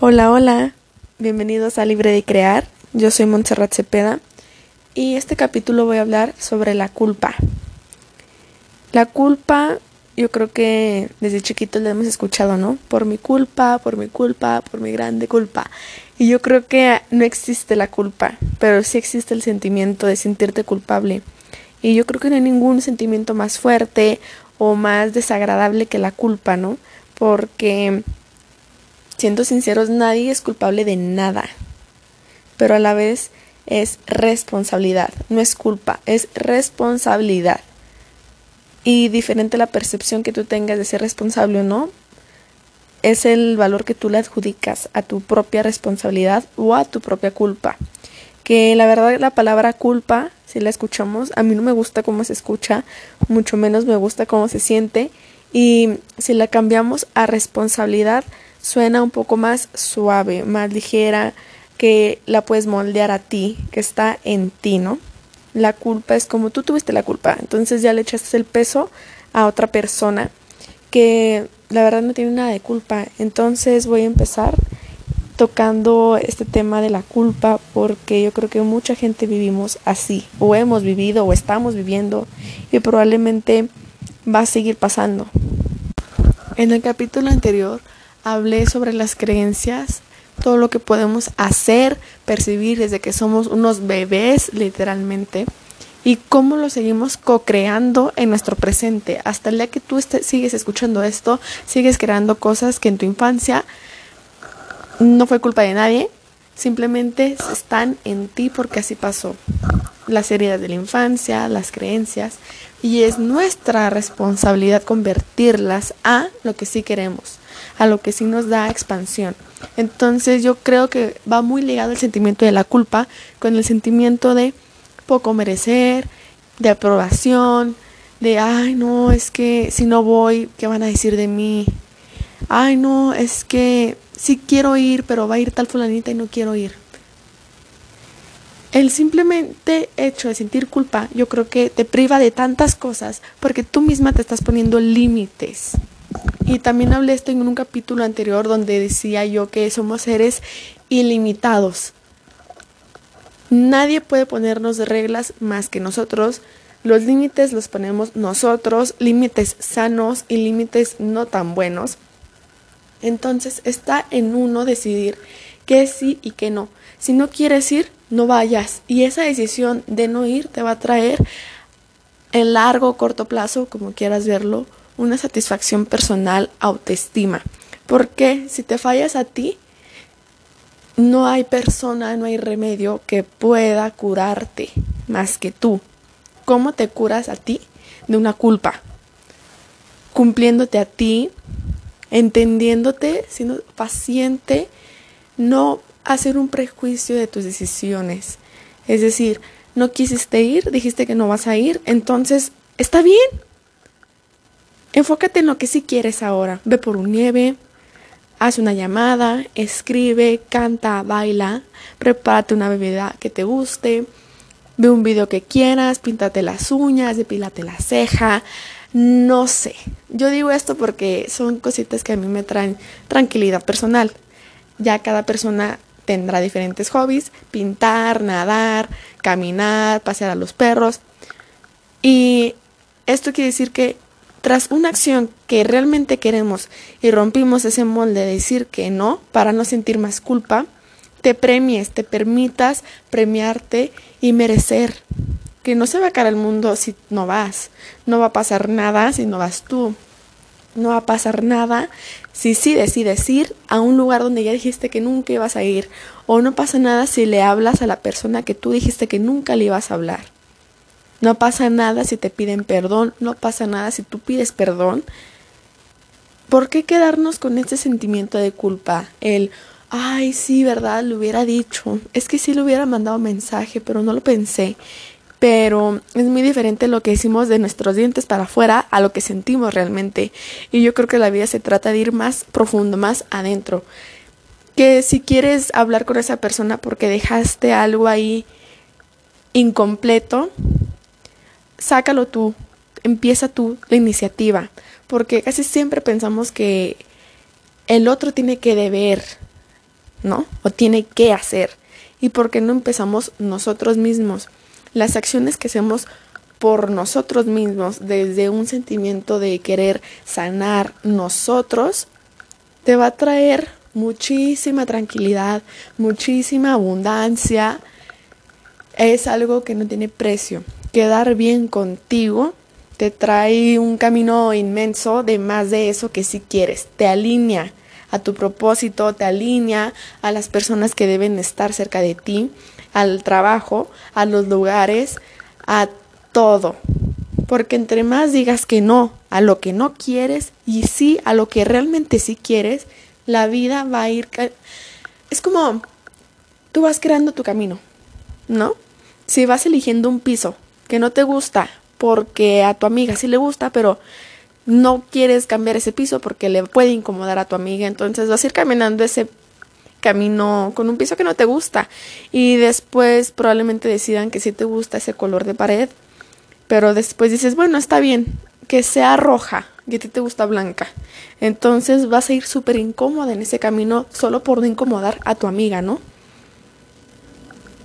Hola, hola, bienvenidos a Libre de Crear. Yo soy Montserrat Cepeda y este capítulo voy a hablar sobre la culpa. La culpa, yo creo que desde chiquitos la hemos escuchado, ¿no? Por mi culpa, por mi culpa, por mi grande culpa. Y yo creo que no existe la culpa, pero sí existe el sentimiento de sentirte culpable. Y yo creo que no hay ningún sentimiento más fuerte o más desagradable que la culpa, ¿no? Porque, siendo sinceros, nadie es culpable de nada, pero a la vez es responsabilidad, no es culpa, es responsabilidad. Y diferente la percepción que tú tengas de ser responsable o no, es el valor que tú le adjudicas a tu propia responsabilidad o a tu propia culpa. Que la verdad la palabra culpa si la escuchamos. A mí no me gusta cómo se escucha, mucho menos me gusta cómo se siente. Y si la cambiamos a responsabilidad, suena un poco más suave, más ligera, que la puedes moldear a ti, que está en ti, ¿no? La culpa es como tú tuviste la culpa, entonces ya le echaste el peso a otra persona que la verdad no tiene nada de culpa. Entonces voy a empezar tocando este tema de la culpa porque yo creo que mucha gente vivimos así o hemos vivido o estamos viviendo y probablemente va a seguir pasando. En el capítulo anterior hablé sobre las creencias, todo lo que podemos hacer, percibir desde que somos unos bebés literalmente y cómo lo seguimos co-creando en nuestro presente. Hasta el día que tú sigues escuchando esto, sigues creando cosas que en tu infancia no fue culpa de nadie, simplemente están en ti porque así pasó. Las heridas de la infancia, las creencias, y es nuestra responsabilidad convertirlas a lo que sí queremos, a lo que sí nos da expansión. Entonces yo creo que va muy ligado el sentimiento de la culpa con el sentimiento de poco merecer, de aprobación, de, ay, no, es que si no voy, ¿qué van a decir de mí? Ay, no, es que sí quiero ir, pero va a ir tal fulanita y no quiero ir. El simplemente hecho de sentir culpa, yo creo que te priva de tantas cosas porque tú misma te estás poniendo límites. Y también hablé esto en un capítulo anterior donde decía yo que somos seres ilimitados. Nadie puede ponernos reglas más que nosotros. Los límites los ponemos nosotros, límites sanos y límites no tan buenos. Entonces está en uno decidir qué sí y qué no. Si no quieres ir, no vayas. Y esa decisión de no ir te va a traer en largo o corto plazo, como quieras verlo, una satisfacción personal, autoestima. Porque si te fallas a ti, no hay persona, no hay remedio que pueda curarte más que tú. ¿Cómo te curas a ti de una culpa? Cumpliéndote a ti, entendiéndote, siendo paciente, no hacer un prejuicio de tus decisiones. Es decir, no quisiste ir, dijiste que no vas a ir, entonces está bien. Enfócate en lo que sí quieres ahora. Ve por un nieve, haz una llamada, escribe, canta, baila, prepárate una bebida que te guste, ve un video que quieras, píntate las uñas, depílate la ceja, no sé. Yo digo esto porque son cositas que a mí me traen tranquilidad personal. Ya cada persona tendrá diferentes hobbies, pintar, nadar, caminar, pasear a los perros. Y esto quiere decir que tras una acción que realmente queremos y rompimos ese molde de decir que no para no sentir más culpa, te premies, te permitas premiarte y merecer. Que no se va a caer el mundo si no vas, no va a pasar nada si no vas tú, no va a pasar nada si sí decides ir a un lugar donde ya dijiste que nunca ibas a ir, o no pasa nada si le hablas a la persona que tú dijiste que nunca le ibas a hablar. No pasa nada si te piden perdón, no pasa nada si tú pides perdón. ¿Por qué quedarnos con este sentimiento de culpa? El, ay, sí, verdad, lo hubiera dicho. Es que sí le hubiera mandado mensaje, pero no lo pensé pero es muy diferente lo que decimos de nuestros dientes para afuera a lo que sentimos realmente. Y yo creo que la vida se trata de ir más profundo, más adentro. Que si quieres hablar con esa persona porque dejaste algo ahí incompleto, sácalo tú, empieza tú la iniciativa, porque casi siempre pensamos que el otro tiene que deber ¿no? O tiene que hacer. ¿Y por qué no empezamos nosotros mismos? Las acciones que hacemos por nosotros mismos, desde un sentimiento de querer sanar nosotros, te va a traer muchísima tranquilidad, muchísima abundancia. Es algo que no tiene precio. Quedar bien contigo te trae un camino inmenso de más de eso que si quieres. Te alinea a tu propósito, te alinea a las personas que deben estar cerca de ti, al trabajo, a los lugares, a todo. Porque entre más digas que no a lo que no quieres y sí a lo que realmente sí quieres, la vida va a ir... Es como tú vas creando tu camino, ¿no? Si vas eligiendo un piso que no te gusta porque a tu amiga sí le gusta, pero no quieres cambiar ese piso porque le puede incomodar a tu amiga, entonces vas a ir caminando ese camino con un piso que no te gusta y después probablemente decidan que sí te gusta ese color de pared, pero después dices, bueno, está bien, que sea roja y a ti te gusta blanca. Entonces vas a ir súper incómoda en ese camino solo por no incomodar a tu amiga, ¿no?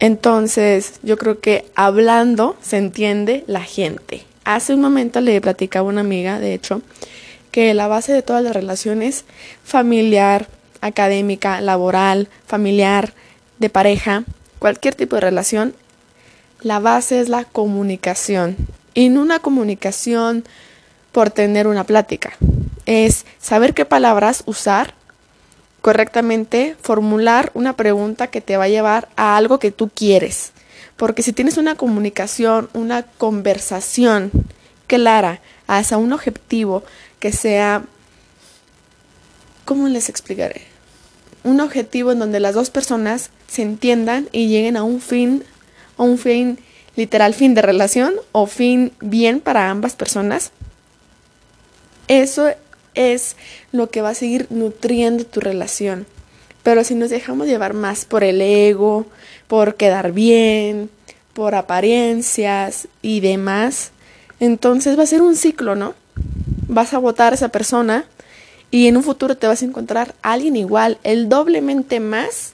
Entonces yo creo que hablando se entiende la gente. Hace un momento le platicaba a una amiga, de hecho, que la base de todas las relaciones familiar, académica, laboral, familiar, de pareja, cualquier tipo de relación, la base es la comunicación. Y no una comunicación por tener una plática. Es saber qué palabras usar correctamente, formular una pregunta que te va a llevar a algo que tú quieres. Porque si tienes una comunicación, una conversación clara hacia un objetivo que sea, ¿cómo les explicaré? Un objetivo en donde las dos personas se entiendan y lleguen a un fin, a un fin literal fin de relación o fin bien para ambas personas. Eso es lo que va a seguir nutriendo tu relación. Pero si nos dejamos llevar más por el ego, por quedar bien, por apariencias y demás, entonces va a ser un ciclo, ¿no? Vas a votar a esa persona y en un futuro te vas a encontrar alguien igual, el doblemente más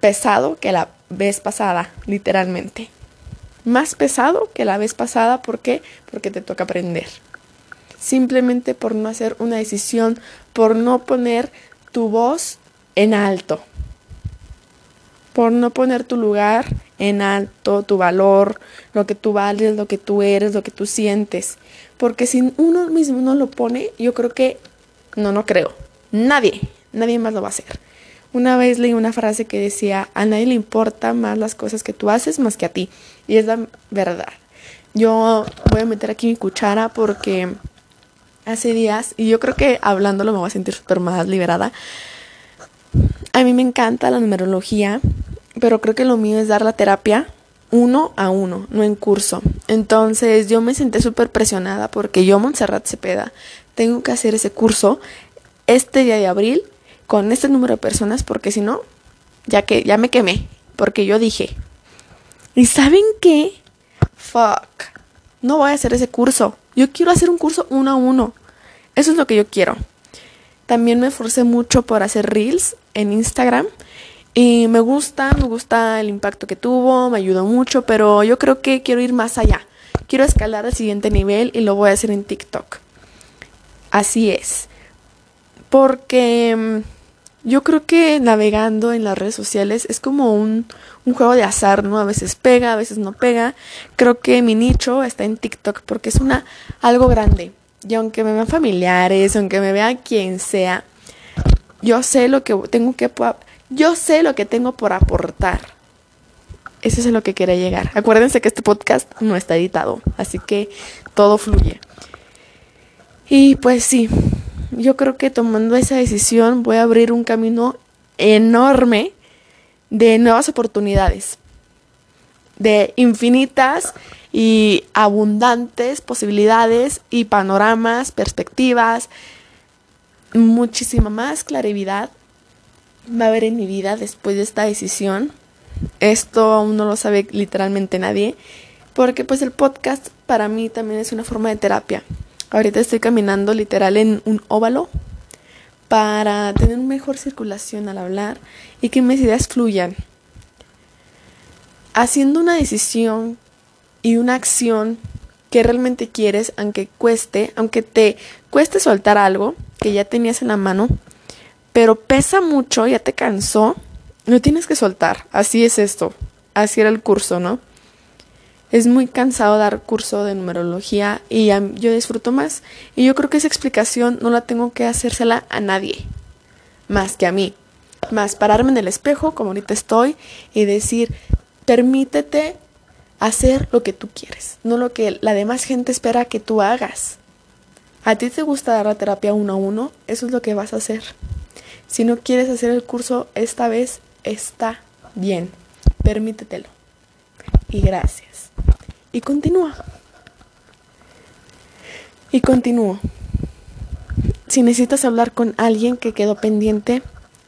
pesado que la vez pasada, literalmente. Más pesado que la vez pasada, ¿por qué? Porque te toca aprender. Simplemente por no hacer una decisión, por no poner tu voz en alto por no poner tu lugar en alto, tu valor, lo que tú vales, lo que tú eres, lo que tú sientes. Porque si uno mismo no lo pone, yo creo que, no, no creo, nadie, nadie más lo va a hacer. Una vez leí una frase que decía, a nadie le importa más las cosas que tú haces más que a ti. Y es la verdad. Yo voy a meter aquí mi cuchara porque hace días, y yo creo que hablándolo me voy a sentir súper más liberada. A mí me encanta la numerología pero creo que lo mío es dar la terapia uno a uno, no en curso. Entonces yo me senté súper presionada porque yo, Montserrat Cepeda, tengo que hacer ese curso este día de abril con este número de personas porque si no, ya que ya me quemé, porque yo dije, ¿y saben qué? Fuck, no voy a hacer ese curso. Yo quiero hacer un curso uno a uno. Eso es lo que yo quiero. También me esforcé mucho por hacer reels en Instagram y me gusta, me gusta el impacto que tuvo, me ayudó mucho, pero yo creo que quiero ir más allá. Quiero escalar al siguiente nivel y lo voy a hacer en TikTok. Así es. Porque mm, yo creo que navegando en las redes sociales es como un, un, juego de azar, ¿no? A veces pega, a veces no pega. Creo que mi nicho está en TikTok porque es una algo grande. Y aunque me vean familiares, aunque me vean quien sea, yo sé lo que tengo que yo sé lo que tengo por aportar. Eso es a lo que quería llegar. Acuérdense que este podcast no está editado, así que todo fluye. Y pues sí, yo creo que tomando esa decisión voy a abrir un camino enorme de nuevas oportunidades, de infinitas y abundantes posibilidades y panoramas, perspectivas, muchísima más claridad va a haber en mi vida después de esta decisión. Esto aún no lo sabe literalmente nadie, porque pues el podcast para mí también es una forma de terapia. Ahorita estoy caminando literal en un óvalo, para tener mejor circulación al hablar y que mis ideas fluyan. Haciendo una decisión y una acción que realmente quieres, aunque cueste, aunque te cueste soltar algo que ya tenías en la mano, pero pesa mucho, ya te cansó, no tienes que soltar. Así es esto. Así era el curso, ¿no? Es muy cansado dar curso de numerología y yo disfruto más. Y yo creo que esa explicación no la tengo que hacérsela a nadie, más que a mí. Más pararme en el espejo, como ahorita estoy, y decir, permítete hacer lo que tú quieres, no lo que la demás gente espera que tú hagas. A ti te gusta dar la terapia uno a uno, eso es lo que vas a hacer. Si no quieres hacer el curso esta vez, está bien, permítetelo. Y gracias. Y continúa. Y continúo. Si necesitas hablar con alguien que quedó pendiente,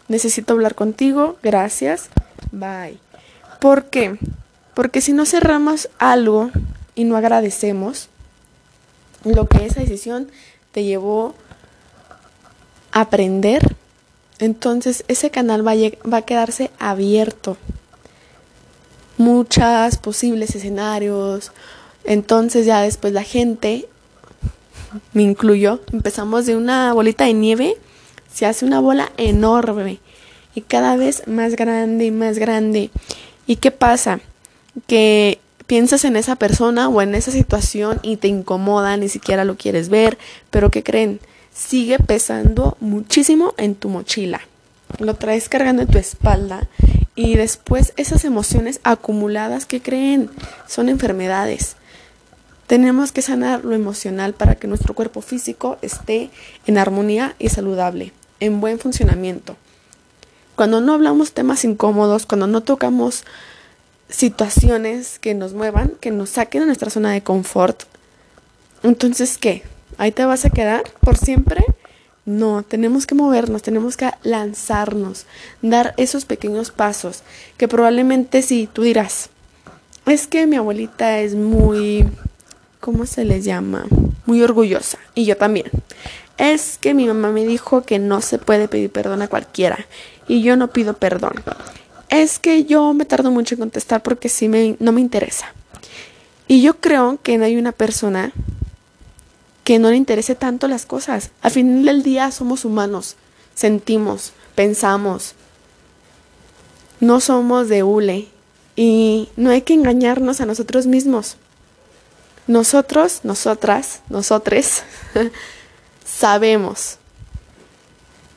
necesito hablar contigo, gracias, bye. ¿Por qué? Porque si no cerramos algo y no agradecemos lo que esa decisión te llevó a aprender, entonces ese canal va a, quedarse abierto. Muchas posibles escenarios. Entonces ya después la gente, me incluyo, empezamos de una bolita de nieve, se hace una bola enorme y cada vez más grande y más grande. ¿Y qué pasa? Que piensas en esa persona o en esa situación y te incomoda, ni siquiera lo quieres ver, pero ¿qué creen? sigue pesando muchísimo en tu mochila. Lo traes cargando en tu espalda y después esas emociones acumuladas que creen son enfermedades. Tenemos que sanar lo emocional para que nuestro cuerpo físico esté en armonía y saludable, en buen funcionamiento. Cuando no hablamos temas incómodos, cuando no tocamos situaciones que nos muevan, que nos saquen de nuestra zona de confort, entonces ¿qué? ahí te vas a quedar por siempre. No, tenemos que movernos, tenemos que lanzarnos, dar esos pequeños pasos que probablemente sí, tú dirás, es que mi abuelita es muy, ¿cómo se les llama? Muy orgullosa y yo también. Es que mi mamá me dijo que no se puede pedir perdón a cualquiera y yo no pido perdón. Es que yo me tardo mucho en contestar porque sí me, no me interesa. Y yo creo que no hay una persona que no le interese tanto las cosas. Al final del día somos humanos, sentimos, pensamos. No somos de hule y no hay que engañarnos a nosotros mismos. Nosotros, nosotras, nosotres, sabemos.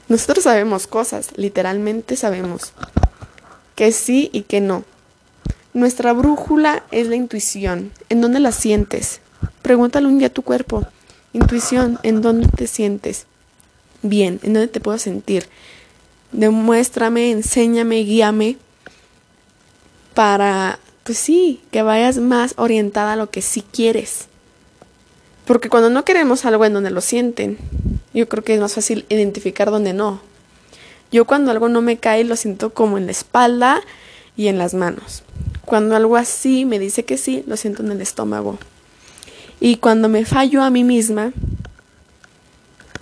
Nosotros sabemos cosas, literalmente sabemos que sí y que no. Nuestra brújula es la intuición. ¿En dónde la sientes? Pregúntale un día a tu cuerpo. Intuición, ¿en dónde te sientes bien? ¿En dónde te puedo sentir? Demuéstrame, enséñame, guíame para, pues sí, que vayas más orientada a lo que sí quieres. Porque cuando no queremos algo en donde lo sienten, yo creo que es más fácil identificar dónde no. Yo cuando algo no me cae lo siento como en la espalda y en las manos. Cuando algo así me dice que sí, lo siento en el estómago. Y cuando me fallo a mí misma,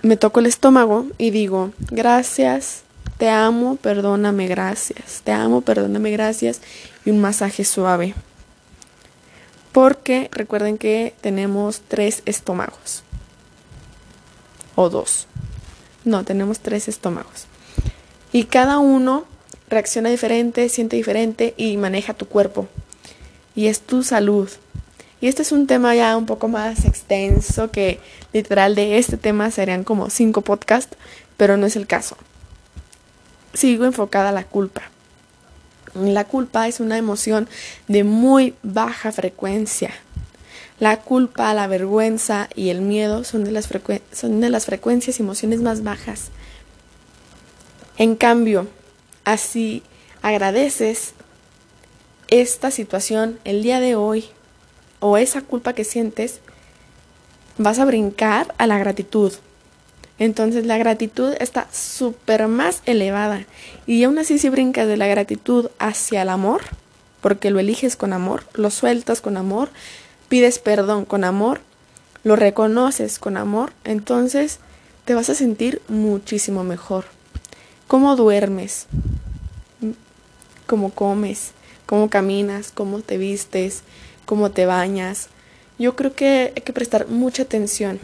me toco el estómago y digo, gracias, te amo, perdóname, gracias, te amo, perdóname, gracias, y un masaje suave. Porque recuerden que tenemos tres estómagos. O dos. No, tenemos tres estómagos. Y cada uno reacciona diferente, siente diferente y maneja tu cuerpo. Y es tu salud. Y este es un tema ya un poco más extenso que literal de este tema serían como cinco podcasts, pero no es el caso. Sigo enfocada a la culpa. La culpa es una emoción de muy baja frecuencia. La culpa, la vergüenza y el miedo son de las, son de las frecuencias y emociones más bajas. En cambio, así agradeces esta situación el día de hoy, o esa culpa que sientes, vas a brincar a la gratitud. Entonces la gratitud está súper más elevada. Y aún así si brincas de la gratitud hacia el amor, porque lo eliges con amor, lo sueltas con amor, pides perdón con amor, lo reconoces con amor, entonces te vas a sentir muchísimo mejor. ¿Cómo duermes? ¿Cómo comes? ¿Cómo caminas? ¿Cómo te vistes? ¿Cómo te bañas? Yo creo que hay que prestar mucha atención.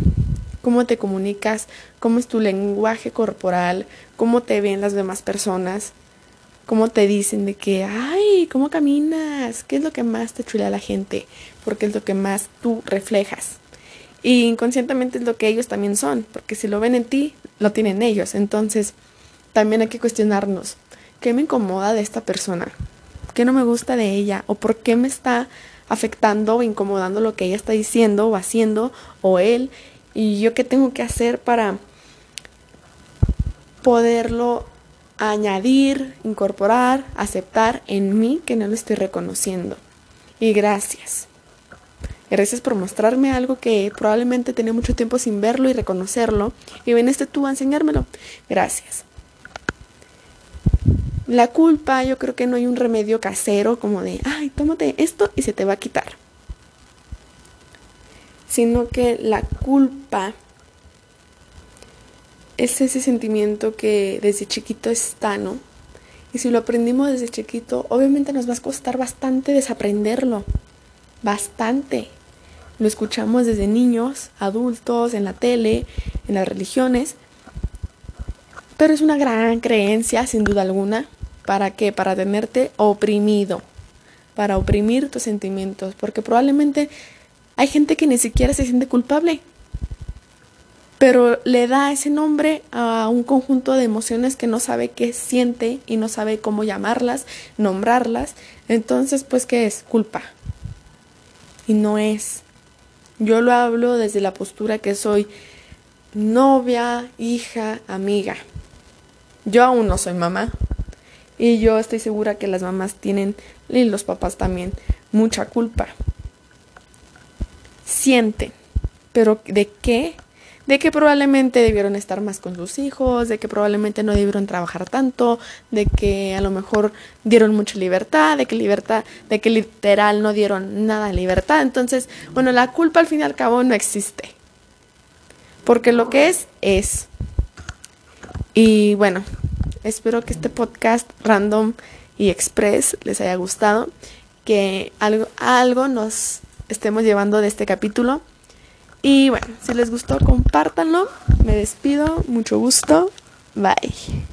¿Cómo te comunicas? ¿Cómo es tu lenguaje corporal? ¿Cómo te ven las demás personas? ¿Cómo te dicen de que, ay, ¿cómo caminas? ¿Qué es lo que más te chulea a la gente? Porque es lo que más tú reflejas. Y inconscientemente es lo que ellos también son, porque si lo ven en ti, lo tienen ellos. Entonces, también hay que cuestionarnos, ¿qué me incomoda de esta persona? ¿Qué no me gusta de ella? ¿O por qué me está afectando o incomodando lo que ella está diciendo o haciendo o él? ¿Y yo qué tengo que hacer para poderlo añadir, incorporar, aceptar en mí que no lo estoy reconociendo? Y gracias. Gracias por mostrarme algo que probablemente tenía mucho tiempo sin verlo y reconocerlo. Y viniste tú a enseñármelo. Gracias. La culpa, yo creo que no hay un remedio casero como de, ay, tómate esto y se te va a quitar. Sino que la culpa es ese sentimiento que desde chiquito está, ¿no? Y si lo aprendimos desde chiquito, obviamente nos va a costar bastante desaprenderlo. Bastante. Lo escuchamos desde niños, adultos, en la tele, en las religiones. Pero es una gran creencia, sin duda alguna. ¿Para qué? Para tenerte oprimido. Para oprimir tus sentimientos. Porque probablemente hay gente que ni siquiera se siente culpable. Pero le da ese nombre a un conjunto de emociones que no sabe qué siente y no sabe cómo llamarlas, nombrarlas. Entonces, pues, ¿qué es? Culpa. Y no es. Yo lo hablo desde la postura que soy novia, hija, amiga. Yo aún no soy mamá. Y yo estoy segura que las mamás tienen, y los papás también, mucha culpa. Sienten. Pero ¿de qué? de que probablemente debieron estar más con sus hijos, de que probablemente no debieron trabajar tanto, de que a lo mejor dieron mucha libertad, de que libertad, de que literal no dieron nada de libertad. Entonces, bueno, la culpa al fin y al cabo no existe. Porque lo que es, es. Y bueno, espero que este podcast random y express les haya gustado, que algo, algo nos estemos llevando de este capítulo. Y bueno, si les gustó, compártanlo. Me despido. Mucho gusto. Bye.